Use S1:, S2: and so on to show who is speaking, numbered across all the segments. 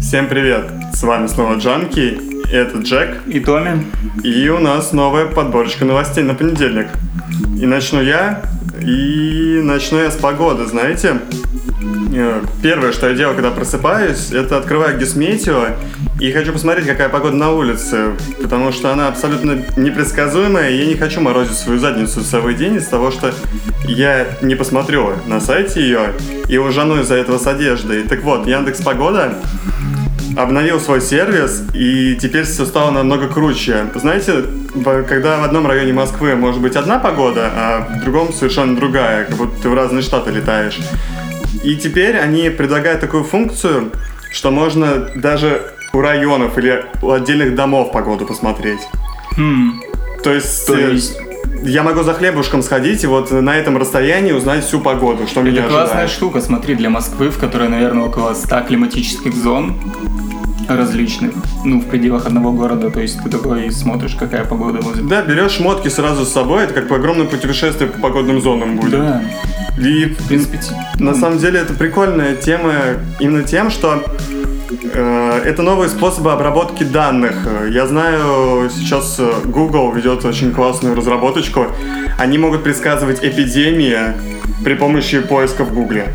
S1: Всем привет! С вами снова Джанки, это Джек.
S2: И Томми.
S1: И у нас новая подборочка новостей на понедельник. И начну я, и начну я с погоды, знаете. Э, первое, что я делаю, когда просыпаюсь, это открываю Гисметео и хочу посмотреть, какая погода на улице, потому что она абсолютно непредсказуемая, и я не хочу морозить свою задницу целый день из-за того, что я не посмотрю на сайте ее и ужану из-за этого с одеждой. Так вот, Яндекс Погода обновил свой сервис, и теперь все стало намного круче. Знаете, когда в одном районе Москвы может быть одна погода, а в другом совершенно другая, как будто ты в разные штаты летаешь. И теперь они предлагают такую функцию, что можно даже у районов или у отдельных домов погоду посмотреть.
S2: Хм.
S1: То есть,
S2: То
S1: э,
S2: есть-
S1: я могу за хлебушком сходить и вот на этом расстоянии узнать всю погоду, что меня
S2: Это классная
S1: ожидает.
S2: штука, смотри, для Москвы, в которой, наверное, около 100 климатических зон различных, ну, в пределах одного города, то есть ты такой смотришь, какая погода будет.
S1: Да, берешь шмотки сразу с собой, это как огромное путешествие по погодным зонам будет.
S2: Да,
S1: И
S2: в принципе, т-
S1: На
S2: ну,
S1: самом деле это прикольная тема именно тем, что э, это новые способы обработки данных. Я знаю, сейчас э, Google ведет очень классную разработочку. Они могут предсказывать эпидемии при помощи поиска в Гугле.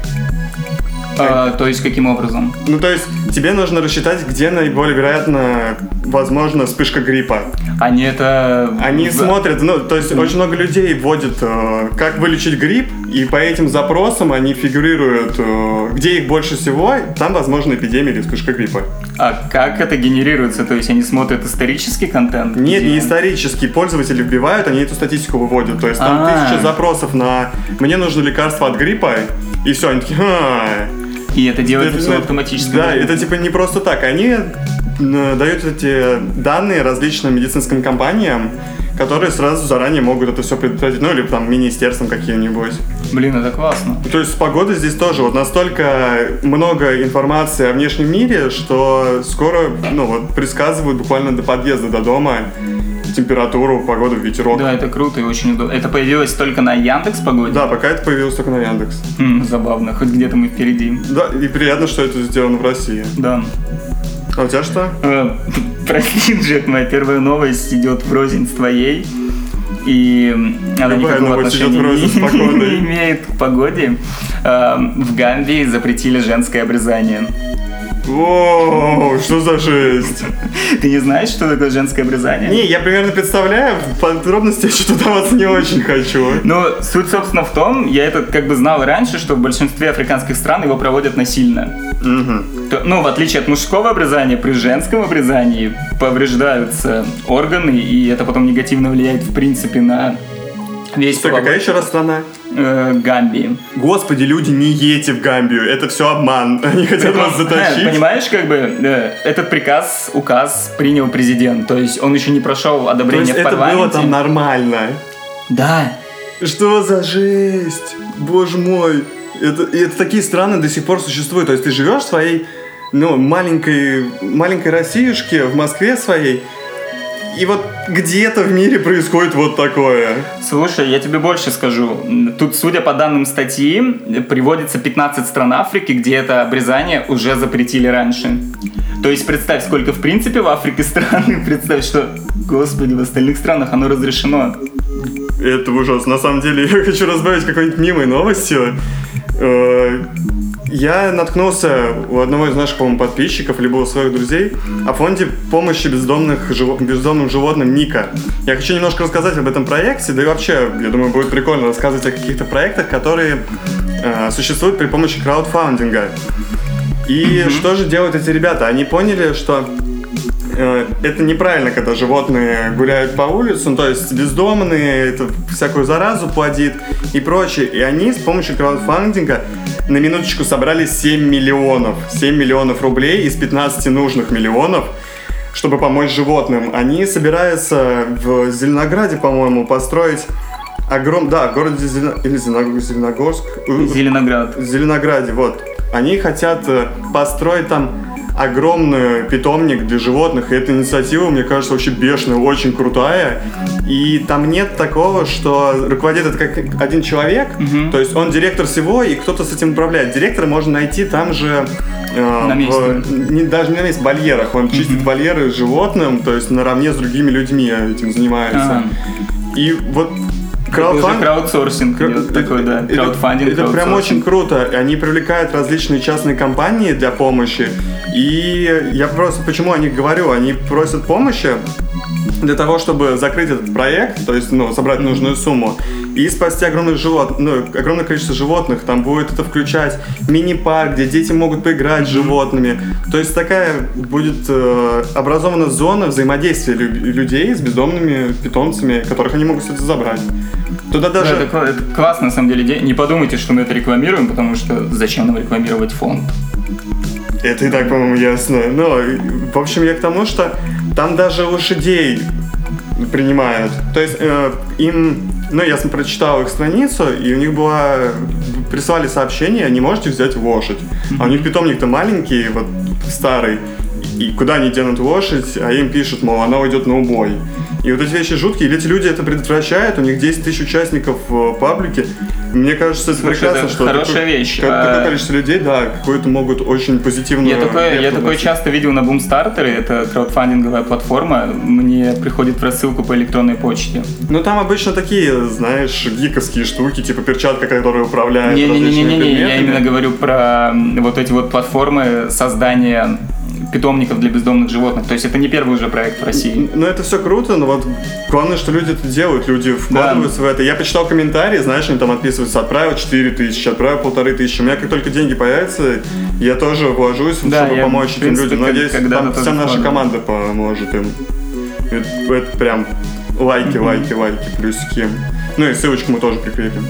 S2: а, то есть каким образом?
S1: Ну, то есть тебе нужно рассчитать, где наиболее вероятно возможна вспышка гриппа.
S2: Они это...
S1: Они смотрят, ну, то есть очень много людей вводят, э, как вылечить грипп, и по этим запросам они фигурируют, э, где их больше всего, там возможна эпидемия или вспышка гриппа.
S2: А как это генерируется? То есть они смотрят исторический контент?
S1: Нет,
S2: Где-
S1: не исторически. Пользователи вбивают, они эту статистику выводят. То есть там
S2: А.
S1: тысяча запросов на «мне нужно лекарство от гриппа», и все, они такие.
S2: И это делается
S1: Это,
S2: все автоматически?
S1: Да, это типа не просто так. Они дают эти данные различным медицинским компаниям, которые сразу заранее могут это все предотвратить. Ну, или там министерством каким-нибудь.
S2: Блин, это классно.
S1: То есть с погодой здесь тоже вот настолько много информации о внешнем мире, что скоро, ну вот, предсказывают буквально до подъезда до дома температуру, погоду, ветерок.
S2: Да, это круто и очень удобно. Это появилось только на Яндекс Погоде?
S1: Да, пока это появилось только на Яндекс.
S2: М, забавно, хоть где-то мы впереди.
S1: Да, и приятно, что это сделано в России.
S2: Да.
S1: А у тебя что?
S2: Э, Прости, Джек, моя первая новость идет врознь с твоей. И она
S1: Любая
S2: никакого отношения не, не имеет к погоде. Э, В Гамбии запретили женское обрезание.
S1: О, что за жесть?
S2: Ты не знаешь, что такое женское обрезание?
S1: Не, я примерно представляю, в подробности я что-то даваться не очень хочу.
S2: Ну, суть, собственно, в том, я это как бы знал раньше, что в большинстве африканских стран его проводят насильно. То- ну, в отличие от мужского обрезания, при женском обрезании повреждаются органы, и это потом негативно влияет, в принципе, на весь половой-
S1: какая еще раз страна?
S2: э, Гамбии.
S1: Господи, люди, не едьте в Гамбию, это все обман. Они хотят вас
S2: Э,
S1: затащить.
S2: Понимаешь, как бы э, этот приказ, указ принял президент, то есть он еще не прошел одобрение в
S1: это
S2: парламенте.
S1: было там нормально.
S2: Да.
S1: Что за жесть? Боже мой. Это, это такие страны до сих пор существуют. То есть ты живешь в своей ну, маленькой, маленькой Россиюшке, в Москве своей, и вот где-то в мире происходит вот такое.
S2: Слушай, я тебе больше скажу. Тут, судя по данным статьи, приводится 15 стран Африки, где это обрезание уже запретили раньше. То есть представь, сколько в принципе в Африке стран, и представь, что, господи, в остальных странах оно разрешено.
S1: Это ужасно. На самом деле, я хочу разбавить какой-нибудь мимой новостью. Э, Я наткнулся у одного из наших, по-моему, подписчиков, либо у своих друзей, о фонде помощи бездомных, живо- бездомным животным Ника. Я хочу немножко рассказать об этом проекте, да и вообще, я думаю, будет прикольно рассказывать о каких-то проектах, которые э, существуют при помощи краудфандинга. И что же делают эти ребята? Они поняли, что э, это неправильно, когда животные гуляют по улице, ну, то есть бездомные, это всякую заразу плодит и прочее. И они с помощью краудфандинга на минуточку собрали 7 миллионов. 7 миллионов рублей из 15 нужных миллионов, чтобы помочь животным. Они собираются в Зеленограде, по-моему, построить огром... Да, в городе Зелено... или Зелено- Зеленогорск.
S2: Зеленоград.
S1: Зеленограде, вот. Они хотят э, построить там огромный питомник для животных, и эта инициатива, мне кажется, вообще бешеная, очень крутая. И там нет такого, что руководит это как один человек, то есть он директор всего, и кто-то с этим управляет. Директора можно найти там же э,
S2: На месте.
S1: в- не, даже не на месте, в вольерах. Он чистит вольеры животным, то есть наравне с другими людьми этим занимается.
S2: Ага.
S1: И вот краудфанд-
S2: краудсорсинг
S1: Кра-
S2: такой, да.
S1: это-
S2: Краудфандинг,
S1: Это, прям очень круто. Они привлекают различные частные компании для помощи. И я просто почему о них говорю? Они просят помощи для того, чтобы закрыть этот проект, то есть, ну, собрать нужную сумму и спасти огромных живот, ну, огромное количество животных. Там будет это включать мини-парк, где дети могут поиграть с животными. То есть такая будет э, образована зона взаимодействия лю- людей с бездомными питомцами, которых они могут кстати, забрать. Туда
S2: Да,
S1: даже...
S2: это, это классно, на самом деле. Не подумайте, что мы это рекламируем, потому что зачем нам рекламировать фонд?
S1: Это и так, по-моему, ясно. Но, в общем, я к тому, что там даже лошадей принимают. То есть э, им, ну, я прочитал их страницу, и у них была, прислали сообщение, не можете взять лошадь. А у них питомник-то маленький, вот старый, и куда они денут лошадь, а им пишут, мол, она уйдет на убой. И вот эти вещи жуткие, или эти люди это предотвращают, у них 10 тысяч участников в паблике. Мне кажется, это
S2: Слушай,
S1: прекрасно,
S2: это
S1: что
S2: хорошая
S1: такое-
S2: вещь.
S1: как-
S2: А-
S1: такое количество людей, да, какую-то могут очень позитивную
S2: Я такое, я такое часто видел на Boomstarter, это краудфандинговая платформа, мне приходит рассылку по электронной почте.
S1: Ну там обычно такие, знаешь, гиковские штуки, типа перчатка, которая управляет различными
S2: Не-не-не-не, я
S1: предметами.
S2: именно говорю про вот эти вот платформы создания питомников для бездомных животных. То есть это не первый уже проект в России.
S1: Ну это все круто, но вот главное, что люди это делают, люди вкладываются в это. Я почитал комментарии, знаешь, они там отписываются, отправил 4 тысячи, отправил полторы тысячи. У меня как только деньги появятся, я тоже вложусь,
S2: Да,
S1: чтобы
S2: я,
S1: помочь этим
S2: принципе,
S1: людям. Надеюсь, там вся наша команда поможет им. Это, это прям лайки, лайки, лайки, плюсики. Ну и ссылочку мы тоже прикрепим.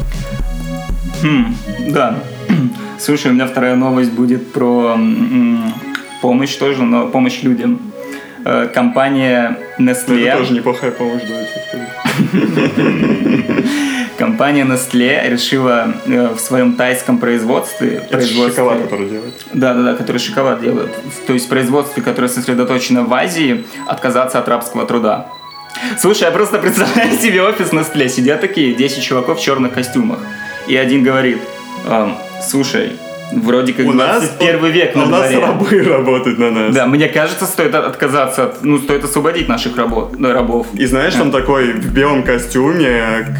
S2: Хм, да. Слушай, у меня вторая новость будет про помощь тоже, но помощь людям. Э, Компания Nestle.
S1: это тоже неплохая помощь, да, я тебе скажу.
S2: Компания Nestle решила э, в своем тайском производстве,
S1: Это
S2: производстве-
S1: шоколад, который делает.
S2: Да, да, да, который шоколад делает. То есть производстве, которое сосредоточено в Азии, отказаться от рабского труда. Слушай, я просто представляю себе офис Nestle. Сидят такие 10 чуваков в черных костюмах. И один говорит, «Эм, слушай, вроде как
S1: У нас
S2: 21 век на
S1: у нас
S2: дворе.
S1: рабы работают на нас.
S2: Да, мне кажется, стоит от- отказаться от... Ну, стоит освободить наших работ, ну, рабов.
S1: И знаешь, там такой в белом костюме,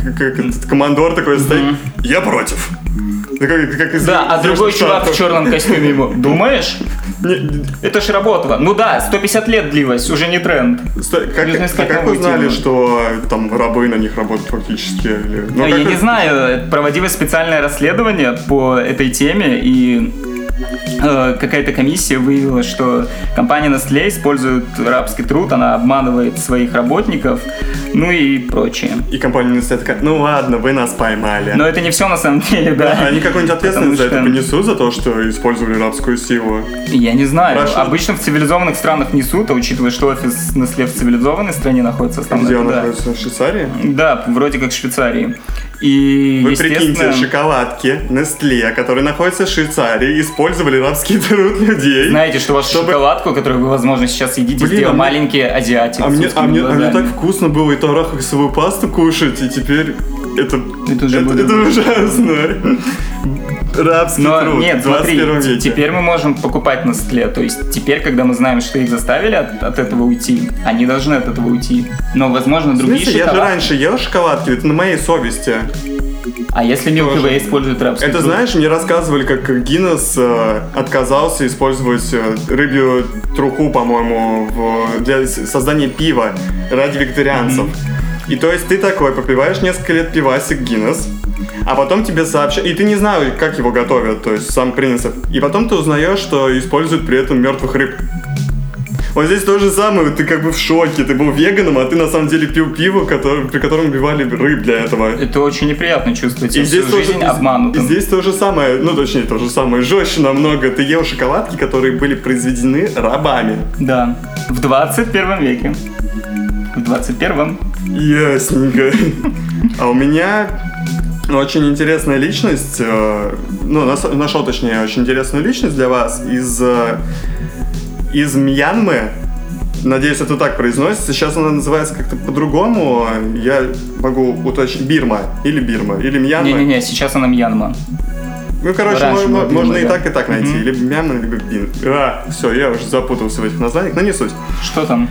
S1: командор такой стоит. Я против. Такой, как из-
S2: Да, а другой чувак в черном костюме ему, думаешь? Это ж работало. Ну да, 150 лет длилось, уже не тренд.
S1: как, а как узнали,
S2: тему.
S1: что там рабы на них работают фактически? Или... ну,
S2: Ну, я
S1: как
S2: не знаю, проводилось специальное расследование по этой теме, и э, какая-то комиссия выявила, что компания Nestle использует рабский труд, она обманывает своих работников, ну и прочее.
S1: И компания Nestle такая, ну ладно, вы нас поймали.
S2: Но это не все на самом деле, да.
S1: А Они какую-нибудь ответственность за
S2: Потому
S1: это
S2: что-
S1: понесут, за то, что использовали рабскую силу?
S2: Я не знаю.
S1: Хорошо.
S2: Обычно в цивилизованных странах несут, а учитывая, что офис Nestle в цивилизованной стране находится, основной,
S1: Где он
S2: да.
S1: находится? В Швейцарии?
S2: Да, вроде как в Швейцарии. И,
S1: Вы
S2: естественно...
S1: прикиньте, шоколадки Nestle, которые находятся в Швейцарии, использовали рабский труд людей.
S2: Знаете, что вашу
S1: Чтобы-
S2: шоколадку, которую вы, возможно, сейчас едите,
S1: Блин,
S2: сделал
S1: а мне-
S2: маленький азиатик.
S1: А
S2: с
S1: мне, а, мне, а мне так вкусно было эту арахисовую пасту кушать, и теперь это,
S2: Это уже
S1: это, это ужасно. Рабский
S2: Но
S1: труд
S2: нет, смотри,
S1: 21
S2: т-
S1: веке.
S2: теперь мы можем покупать на скле. То есть теперь, когда мы знаем, что их заставили от, от этого уйти, они должны от этого уйти. Но, возможно,
S1: В
S2: другие
S1: смысле, я же
S2: шоколадки-
S1: раньше ел шоколадки, это на моей совести.
S2: А если Milky. Way использует рабский
S1: Это
S2: труд?
S1: знаешь, мне рассказывали, как Гиннес э, отказался использовать э, рыбью труху, по-моему, в- для создания пива ради вегетарианцев. И то есть ты такой попиваешь несколько лет пивасик Гиннес, а потом тебе сообщают, и ты не знаешь, как его готовят, то есть сам принцип. И потом ты узнаешь, что используют при этом мертвых рыб. Вот здесь то же самое, ты как бы в шоке, ты был веганом, а ты на самом деле пил пиво, который- при котором убивали рыб для этого.
S2: Это очень неприятно чувствовать
S1: И здесь, тоже,
S2: жизнь обманутым.
S1: и здесь то же самое, ну точнее то же самое, жестче намного. Ты ел шоколадки, которые были произведены рабами.
S2: Да. В 21 веке. В 21
S1: Ясненько. А у меня очень интересная личность, э, ну, нашел, точнее, очень интересную личность для вас из э, из Мьянмы. Надеюсь, это так произносится. Сейчас она называется как-то по-другому. Я могу уточнить. Бирма. Или Бирма. Или Мьянма.
S2: Не-не-не, сейчас она Мьянма.
S1: Ну, короче,
S2: Раньше
S1: мо-
S2: было
S1: можно
S2: Бирма,
S1: и
S2: да.
S1: так, и так найти.
S2: Мгм.
S1: Либо Мьянма, либо Бин. А, все, я уже запутался в этих названиях, но не суть.
S2: Что там?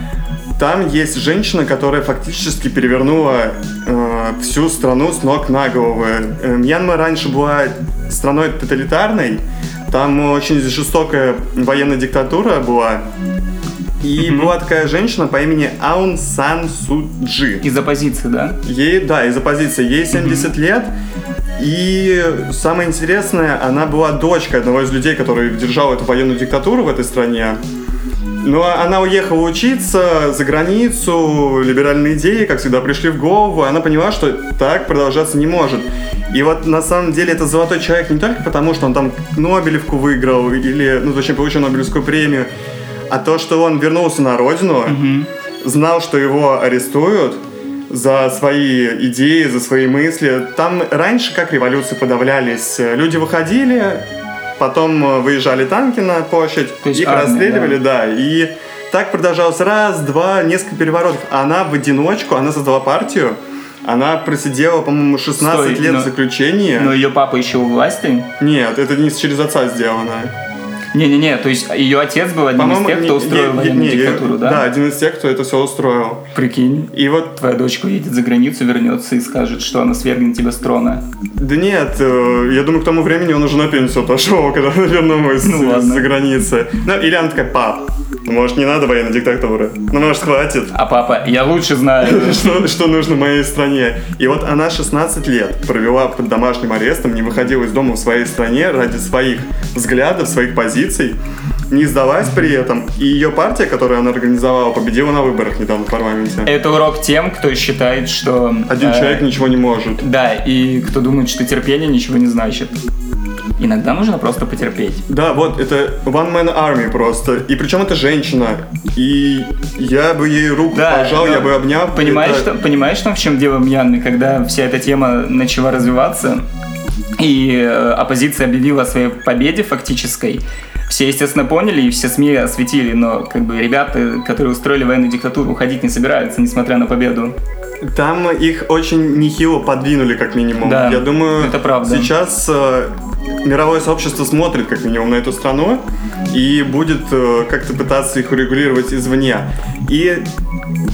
S1: Там есть женщина, которая фактически перевернула э, всю страну с ног на голову. Э, Мьянма раньше была страной тоталитарной, там очень жестокая военная диктатура была. И была такая женщина по имени Аун Сан Суджи.
S2: Из оппозиции, да?
S1: Ей, да, из оппозиции. Ей 70 лет. И самое интересное, она была дочкой одного из людей, который держал эту военную диктатуру в этой стране. Но она уехала учиться за границу, либеральные идеи, как всегда, пришли в голову, она поняла, что так продолжаться не может. И вот на самом деле это золотой человек не только потому, что он там Нобелевку выиграл, или, ну, точнее, получил Нобелевскую премию, а то, что он вернулся на родину, знал, что его арестуют за свои идеи, за свои мысли. Там раньше, как революции подавлялись, люди выходили, потом э, выезжали танки на площадь,
S2: То есть
S1: их
S2: армия,
S1: расстреливали, да. и так продолжалось раз, два, несколько переворотов. Она в одиночку, она создала партию, она просидела, по-моему, 16
S2: Стой,
S1: лет
S2: но-
S1: в заключении.
S2: Но ее папа еще у власти?
S1: Нет, это не через отца сделано.
S2: Не-не-не, то есть ее отец был одним из тех, кто устроил
S1: не-
S2: военную
S1: не,
S2: диктатуру,
S1: Да,
S2: да?
S1: один из тех, кто это все устроил.
S2: Прикинь.
S1: И вот
S2: Твоя дочка уедет за границу, вернется и скажет, что она свергнет тебя с трона.
S1: Да нет, э, я думаю, к тому времени он уже на пенсию отошел, когда вернулась
S2: Ну
S1: за границы. Ну, или она такая, пап, может, не надо военной диктатуры? Ну, может, хватит?
S2: А папа, я лучше знаю.
S1: Что, что нужно моей стране? И вот она 16 лет провела под домашним арестом, не выходила из дома в своей стране ради своих взглядов, своих позиций, не сдалась при этом. И ее партия, которую она организовала, победила на выборах недавно в парламенте.
S2: Это урок тем, кто считает, что...
S1: Один
S2: э,
S1: человек ничего не может.
S2: Да, и кто думает, что терпение ничего не значит. Иногда нужно просто потерпеть.
S1: Да, вот, это One Man Army просто. И причем это женщина. И я бы ей руку
S2: Да,
S1: пожал, я бы обнял.
S2: Понимаешь,
S1: Это-
S2: что, понимаешь, что в чем дело в Мьянме, когда вся эта тема начала развиваться, и э, оппозиция объявила о своей победе фактической, все, естественно, поняли, и все СМИ осветили, но как бы ребята, которые устроили военную диктатуру, уходить не собираются, несмотря на победу.
S1: Там их очень нехило подвинули, как минимум.
S2: Да,
S1: я думаю,
S2: это правда.
S1: сейчас э, мировое сообщество смотрит, как минимум, на эту страну и будет э, как-то пытаться их урегулировать извне. И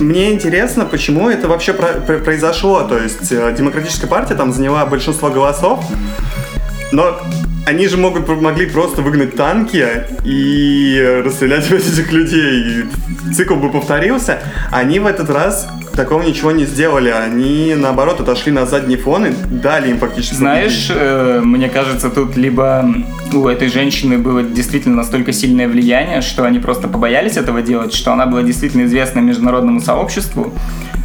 S1: мне интересно, почему это вообще про- про- произошло. То есть э, демократическая партия там заняла большинство голосов, но они же могут, могли просто выгнать танки и расстрелять этих людей. И цикл бы повторился. Они в этот раз такого ничего не сделали. Они, наоборот, отошли на задний фон и дали им фактически
S2: Знаешь, э, мне кажется, тут либо у этой женщины было действительно настолько сильное влияние, что они просто побоялись этого делать, что она была действительно известна международному сообществу,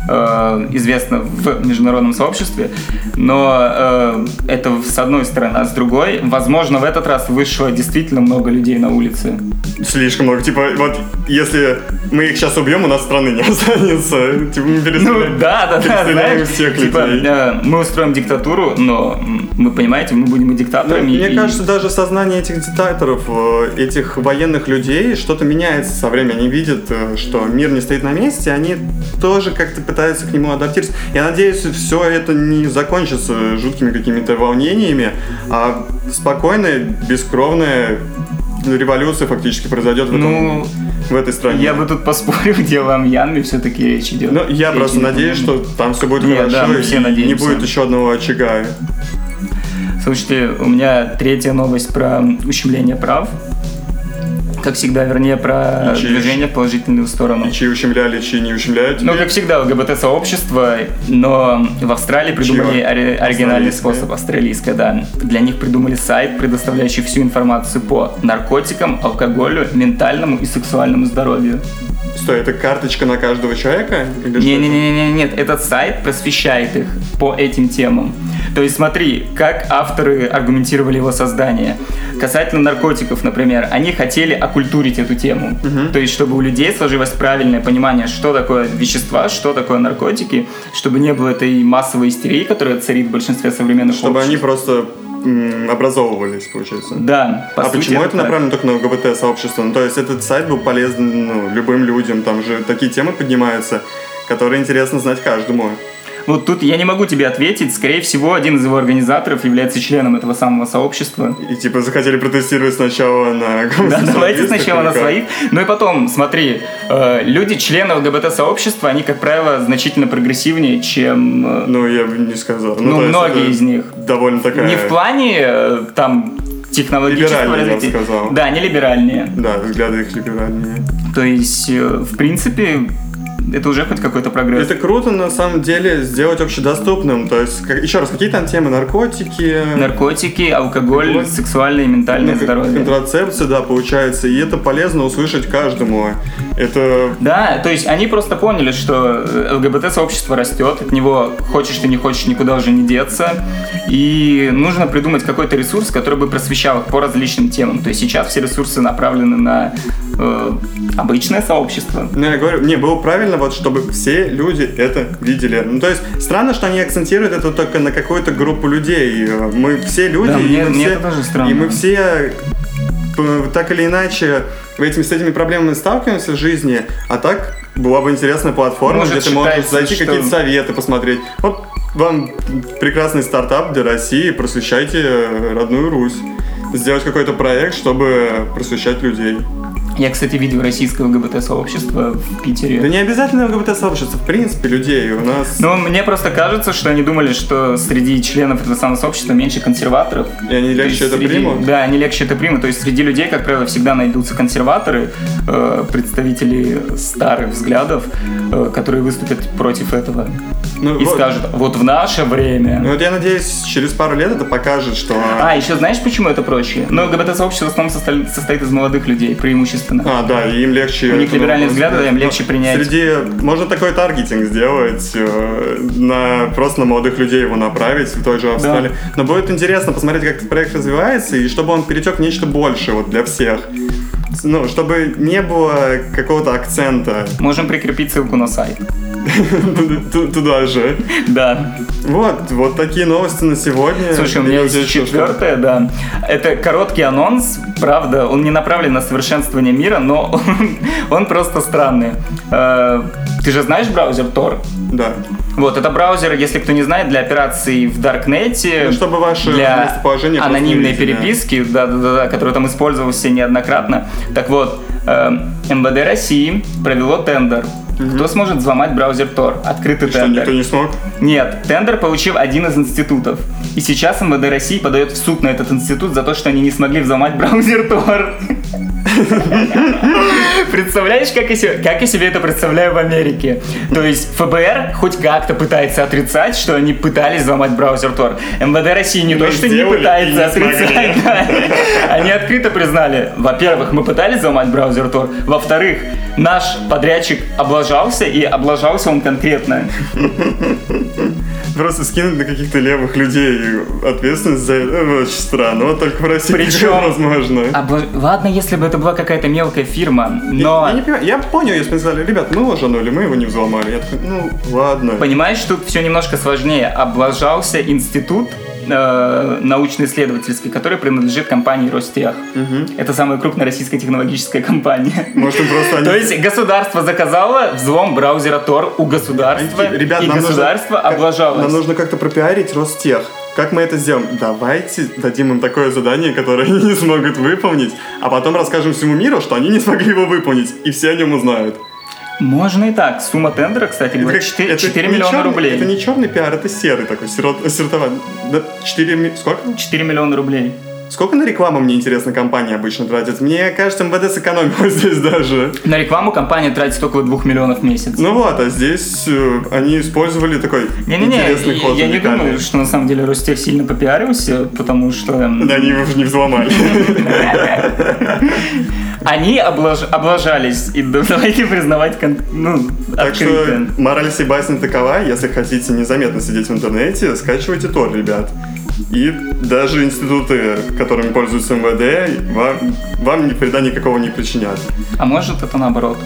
S2: э, известна в международном сообществе, но э, это с одной стороны, а с другой, возможно, в этот раз вышло действительно много людей на улице.
S1: Слишком много. Типа, вот если мы их сейчас убьем, у нас страны не останется. Типа, мы
S2: Ну
S1: перестреляем.
S2: да, да, да,
S1: перестреляем
S2: знаешь,
S1: всех
S2: типа,
S1: людей.
S2: э, мы устроим диктатуру, но мы, понимаете, мы будем и
S1: Ну,
S2: диктаторами.
S1: Мне
S2: и-
S1: кажется, даже сознание этих диктаторов, э, этих военных людей, что-то меняется со временем. Они видят, э, что мир не стоит на месте, они тоже как-то пытаются к нему адаптироваться. Я надеюсь, все это не закончится жуткими какими-то волнениями, а спокойная, бескровная революция фактически произойдет в, этом-
S2: Ну,
S1: в этой стране.
S2: Я бы тут поспорил, где в Мьянме все-таки речь идет.
S1: Ну, я
S2: Речь
S1: просто надеюсь, что там все будет
S2: Не,
S1: хорошо,
S2: да, все
S1: и не
S2: надеемся.
S1: будет еще одного очага.
S2: Слушайте, у меня третья новость про ущемление прав. Как всегда, вернее, про
S1: И чьи-
S2: движение в положительную сторону.
S1: И чьи ущемляли, чьи не ущемляют.
S2: Ну, как всегда, ЛГБТ-сообщество, но в Австралии придумали ори- оригинальный способ, австралийское, да. Для них придумали сайт, предоставляющий всю информацию по наркотикам, алкоголю, ментальному и сексуальному здоровью.
S1: Стой, это карточка на каждого человека? Что?
S2: Не-не-не, нет, этот сайт просвещает их по этим темам. То есть смотри, как авторы аргументировали его создание. Касательно наркотиков, например, они хотели оккультурить эту тему. То есть, чтобы у людей сложилось правильное понимание, что такое вещества, что такое наркотики, чтобы не было этой массовой истерии, которая царит в большинстве современных
S1: Чтобы они
S2: обществ.
S1: просто м, образовывались, получается.
S2: Да, по
S1: а
S2: сути,
S1: почему это
S2: так.
S1: направлено только на ЛГБТ-сообщество? Ну, то есть этот сайт был полезен ну, любым людям, там же такие темы поднимаются, которые интересно знать каждому.
S2: Вот тут я не могу тебе ответить. Скорее всего, один из его организаторов является членом этого самого сообщества.
S1: И типа захотели протестировать сначала на
S2: Да, давайте сначала на своих. Ну и потом, смотри, э, люди, члены ЛГБТ-сообщества, они, как правило, значительно прогрессивнее, чем... э,
S1: Ну, я бы не сказал.
S2: Ну,
S1: есть
S2: многие из них.
S1: Довольно такая...
S2: Не в плане э, там технологического
S1: Либеральнее, я бы
S2: развития.
S1: сказал.
S2: Да, не либеральнее.
S1: Да, взгляды их либеральнее.
S2: То есть, в принципе, это уже хоть какой-то прогресс.
S1: Это круто, на самом деле, сделать общедоступным. То есть, как- еще раз, какие там темы? Наркотики?
S2: Наркотики, алкоголь,
S1: Алкоголь.
S2: сексуальное и ментальное
S1: Ну,
S2: здоровье.
S1: Контрацепция, да, получается. И это полезно услышать каждому. Это
S2: Да, то есть они просто поняли, что э, ЛГБТ-сообщество растет, от него хочешь ты не хочешь никуда уже не деться, и нужно придумать какой-то ресурс, который бы просвещал их по различным темам. То есть сейчас все ресурсы направлены на э, обычное сообщество.
S1: Ну, я говорю, не, было правильно, вот, чтобы все люди это видели. Ну, то есть, странно, что они акцентируют это только на какую-то группу людей. Э, Мы все люди,
S2: Да,
S1: и
S2: мне-
S1: мы
S2: мне
S1: все,
S2: это тоже странно.
S1: И мы все п- так или иначе этими, с этими проблемами сталкиваемся в жизни, а так была бы интересная платформа,
S2: Может,
S1: где ты можешь зайти
S2: что-
S1: какие-то советы посмотреть. Вот вам прекрасный стартап для России, просвещайте э, родную Русь. Сделать какой-то проект, чтобы просвещать людей.
S2: Я, кстати, видел российское ЛГБТ-сообщество в Питере.
S1: Да не обязательно ЛГБТ-сообщество, в принципе, людей. У нас...
S2: Но мне просто кажется, что они думали, что среди членов этого самого сообщества меньше консерваторов.
S1: И они легче это
S2: среди-
S1: примут?
S2: Да, они легче это примут. То есть среди людей, как правило, всегда найдутся консерваторы, э, представители старых взглядов, э, которые выступят против этого.
S1: Ну,
S2: И
S1: вот.
S2: скажут, вот в наше время...
S1: Ну вот я надеюсь, через пару лет это покажет, что...
S2: А, еще знаешь, почему это проще? Ну, ЛГБТ-сообщество в основном состоит из молодых людей, преимущественно.
S1: А, да, и им легче...
S2: У них либеральные взгляды,
S1: взгляд.
S2: им легче
S1: Ну,
S2: принять.
S1: Среди... Можно такой таргетинг сделать, э, на просто на молодых людей его направить в той же Австралии. Но будет интересно посмотреть, как этот проект развивается, и чтобы он перетек в нечто большее вот для всех. Ну, чтобы не было какого-то акцента
S2: Можем прикрепить ссылку на сайт.
S1: Ту- туда же.
S2: Да.
S1: Вот, вот такие новости на сегодня.
S2: Слушай, у меня есть четвертое, да. Это короткий анонс, правда, он не направлен на совершенствование мира, но он, просто странный. Э, Ты же знаешь браузер Tor?
S1: Да.
S2: Вот, это браузер, если кто не знает, для операций в Даркнете.
S1: Ну, чтобы ваше
S2: для анонимной переписки, да, да, да, да, который там использовался неоднократно. Так вот, э, МВД России провело тендер. Кто сможет взломать браузер Tor? Открытый
S1: Что,
S2: тендер.
S1: никто не смог?
S2: Нет, тендер получил один из институтов. И сейчас МВД России подает в суд на этот институт за то, что они не смогли взломать браузер Tor. Представляешь, как я, себе, как я себе это представляю в Америке? То есть ФБР хоть как-то пытается отрицать, что они пытались взломать браузер Tor. МВД России не
S1: Мы
S2: то, что не пытается
S1: не
S2: отрицать, да. Они открыто признали, во-первых, мы пытались взломать браузер Tor, во-вторых, наш подрядчик облажался, и облажался он конкретно.
S1: Просто скинуть на каких-то левых людей ответственность за это ну, очень странно. Вот только в России
S2: Причем-
S1: возможно.
S2: Обла- Ладно, если бы это была какая-то мелкая фирма, но...
S1: Я, не понимаю, я понял, если бы сказали, ребят, мы его жанули, мы его не взломали. Я такой, ну, ладно.
S2: Понимаешь, тут все немножко сложнее. Облажался институт э, научно-исследовательский, который принадлежит компании Ростех. Это самая крупная российская технологическая компания.
S1: Может, им просто они...
S2: То есть государство заказало взлом браузера Tor у государства,
S1: Ребят,
S2: и
S1: нужно-
S2: государство
S1: как-
S2: облажалось.
S1: Нам нужно как-то пропиарить Ростех. Как мы это сделаем? Давайте дадим им такое задание, которое они не смогут выполнить, а потом расскажем всему миру, что они не смогли его выполнить, и все о нем узнают.
S2: Можно и так. Сумма тендера, кстати,
S1: как-
S2: 4,
S1: это
S2: 4
S1: не
S2: миллиона
S1: черный-
S2: рублей.
S1: Это не черный пиар, это серый такой, сирот, сиротоватый. Да, 4 ми- Сколько?
S2: 4 миллиона рублей.
S1: Сколько на рекламу, мне интересно, компания обычно тратит? Мне кажется, МВД сэкономила здесь даже.
S2: На рекламу компания тратит около 2 миллионов в месяц.
S1: Ну вот, а здесь э, они использовали такой
S2: Не-не-не,
S1: интересный ход.
S2: я не
S1: уникальный.
S2: думаю, что на самом деле Ростех сильно попиарился, потому что
S1: Да, они его уже не взломали.
S2: они облаж- облажались, и да- давайте признавать кон- ну,
S1: Так что
S2: открыто.
S1: мораль всей басни такова, если хотите незаметно сидеть в интернете, скачивайте Тор, ребят. И даже институты, которыми пользуются МВД, вам, вам ни вреда никакого не причинят.
S2: А может это наоборот?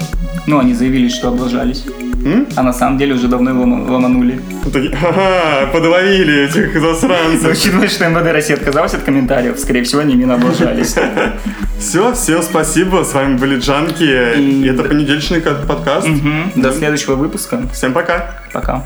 S2: Ну, они заявили, что облажались.
S1: М?
S2: А на самом деле уже давно лома- ломанули.
S1: Такие, ага, подловили этих засранцев.
S2: учитывая, что МВД России отказалась от комментариев, скорее всего, они именно облажались.
S1: Все, всем спасибо. С вами были Джанки.
S2: И-
S1: это понедельничный ка- подкаст.
S2: До следующего выпуска.
S1: Всем пока.
S2: Пока.